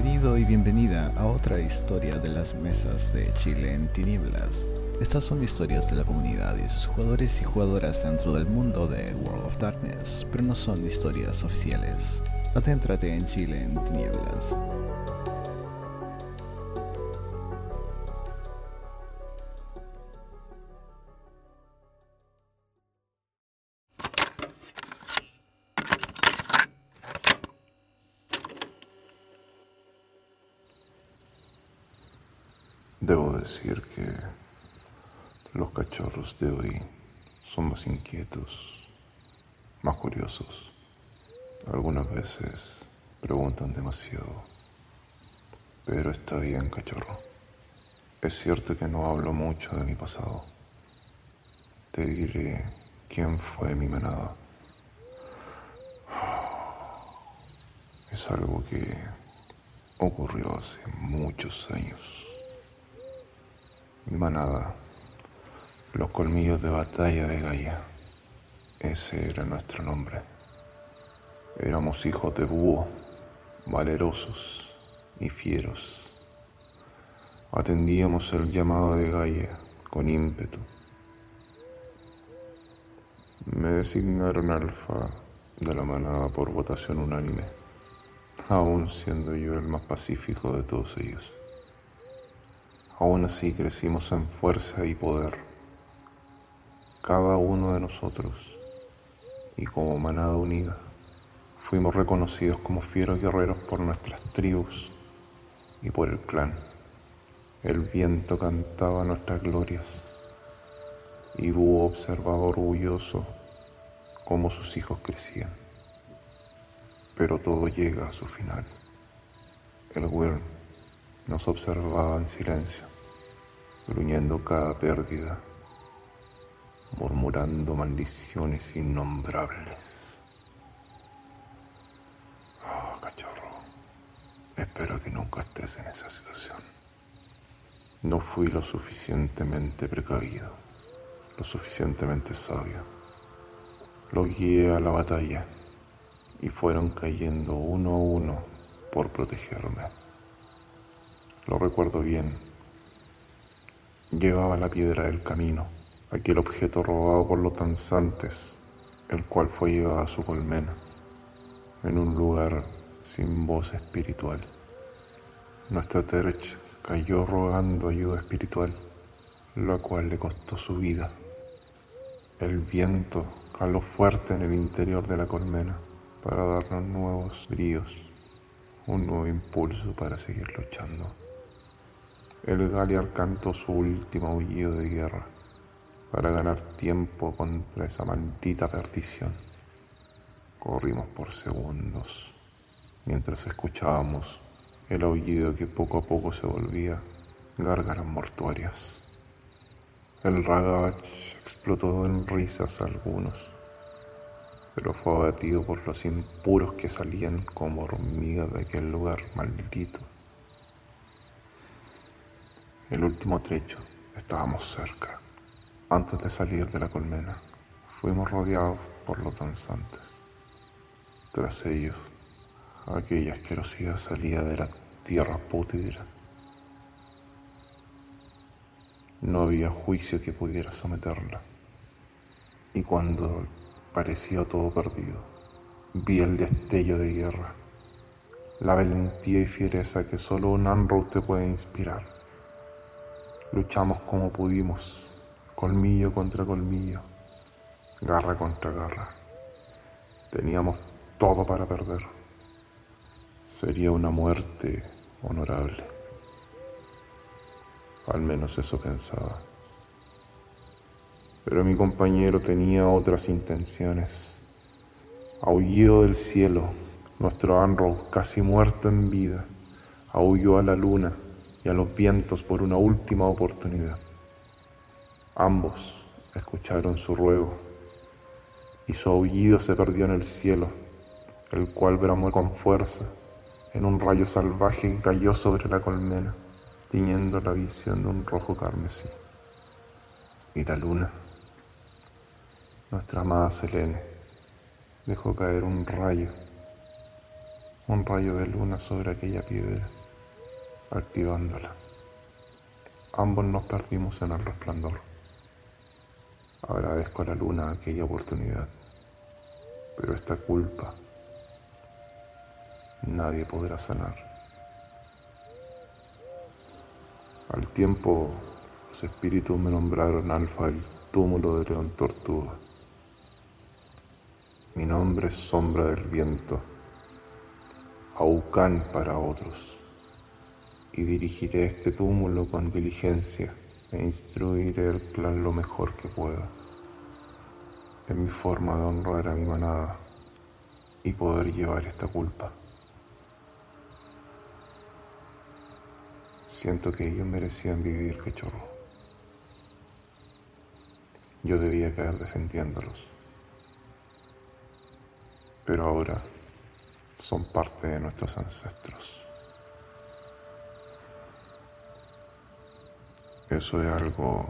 Bienvenido y bienvenida a otra historia de las mesas de Chile en tinieblas. Estas son historias de la comunidad y sus jugadores y jugadoras dentro del mundo de World of Darkness, pero no son historias oficiales. Adéntrate en Chile en tinieblas. Debo decir que los cachorros de hoy son más inquietos, más curiosos. Algunas veces preguntan demasiado. Pero está bien, cachorro. Es cierto que no hablo mucho de mi pasado. Te diré quién fue mi manada. Es algo que ocurrió hace muchos años. Manada, los colmillos de batalla de Gaia. Ese era nuestro nombre. Éramos hijos de búho, valerosos y fieros. Atendíamos el llamado de Gaia con ímpetu. Me designaron alfa de la manada por votación unánime, aún siendo yo el más pacífico de todos ellos. Aún así crecimos en fuerza y poder, cada uno de nosotros, y como manada unida, fuimos reconocidos como fieros guerreros por nuestras tribus y por el clan. El viento cantaba nuestras glorias y Búho observaba orgulloso cómo sus hijos crecían. Pero todo llega a su final. El Wyrm nos observaba en silencio, gruñendo cada pérdida, murmurando maldiciones innombrables. Oh, cachorro, espero que nunca estés en esa situación. No fui lo suficientemente precavido, lo suficientemente sabio. Lo guié a la batalla y fueron cayendo uno a uno por protegerme. Lo recuerdo bien. Llevaba la piedra del camino, aquel objeto robado por los danzantes, el cual fue llevado a su colmena, en un lugar sin voz espiritual. Nuestra Terch cayó rogando ayuda espiritual, la cual le costó su vida. El viento caló fuerte en el interior de la colmena para darnos nuevos bríos, un nuevo impulso para seguir luchando. El Galiar cantó su último aullido de guerra para ganar tiempo contra esa maldita perdición. Corrimos por segundos mientras escuchábamos el aullido que poco a poco se volvía gárgaras mortuorias. El Ragach explotó en risas algunos, pero fue abatido por los impuros que salían como hormigas de aquel lugar maldito. El último trecho estábamos cerca. Antes de salir de la colmena, fuimos rodeados por los danzantes. Tras ellos, aquella asquerosidad salía de la tierra pútrida. No había juicio que pudiera someterla. Y cuando parecía todo perdido, vi el destello de guerra, la valentía y fiereza que solo un Anrow te puede inspirar. Luchamos como pudimos, colmillo contra colmillo, garra contra garra. Teníamos todo para perder. Sería una muerte honorable. Al menos eso pensaba. Pero mi compañero tenía otras intenciones. Aulló del cielo, nuestro Anrow, casi muerto en vida, aulló a la luna y a los vientos por una última oportunidad. Ambos escucharon su ruego y su aullido se perdió en el cielo, el cual bramó con fuerza en un rayo salvaje que cayó sobre la colmena, tiñendo la visión de un rojo carmesí. Y la luna, nuestra amada Selene, dejó caer un rayo, un rayo de luna sobre aquella piedra, activándola. Ambos nos perdimos en el resplandor. Agradezco a la luna aquella oportunidad, pero esta culpa nadie podrá sanar. Al tiempo, los espíritus me nombraron Alfa el túmulo de León Tortuga. Mi nombre es Sombra del Viento, Aucán para otros, y dirigiré este túmulo con diligencia e instruiré el clan lo mejor que pueda. Es mi forma de honrar a mi manada y poder llevar esta culpa. Siento que ellos merecían vivir, cachorro. Yo debía caer defendiéndolos. Pero ahora son parte de nuestros ancestros. Eso es algo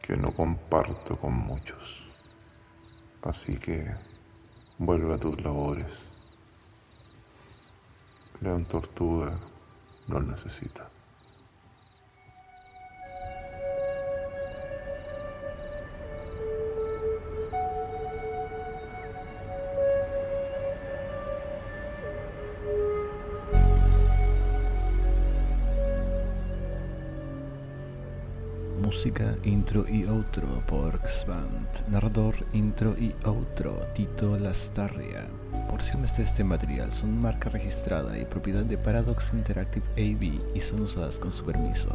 que no comparto con muchos. Así que vuelve a tus labores. León Tortuga no necesita. Música, intro y outro por Xband. Narrador, intro y outro Tito Lastarria. Porciones de este material son marca registrada y propiedad de Paradox Interactive AB y son usadas con su permiso.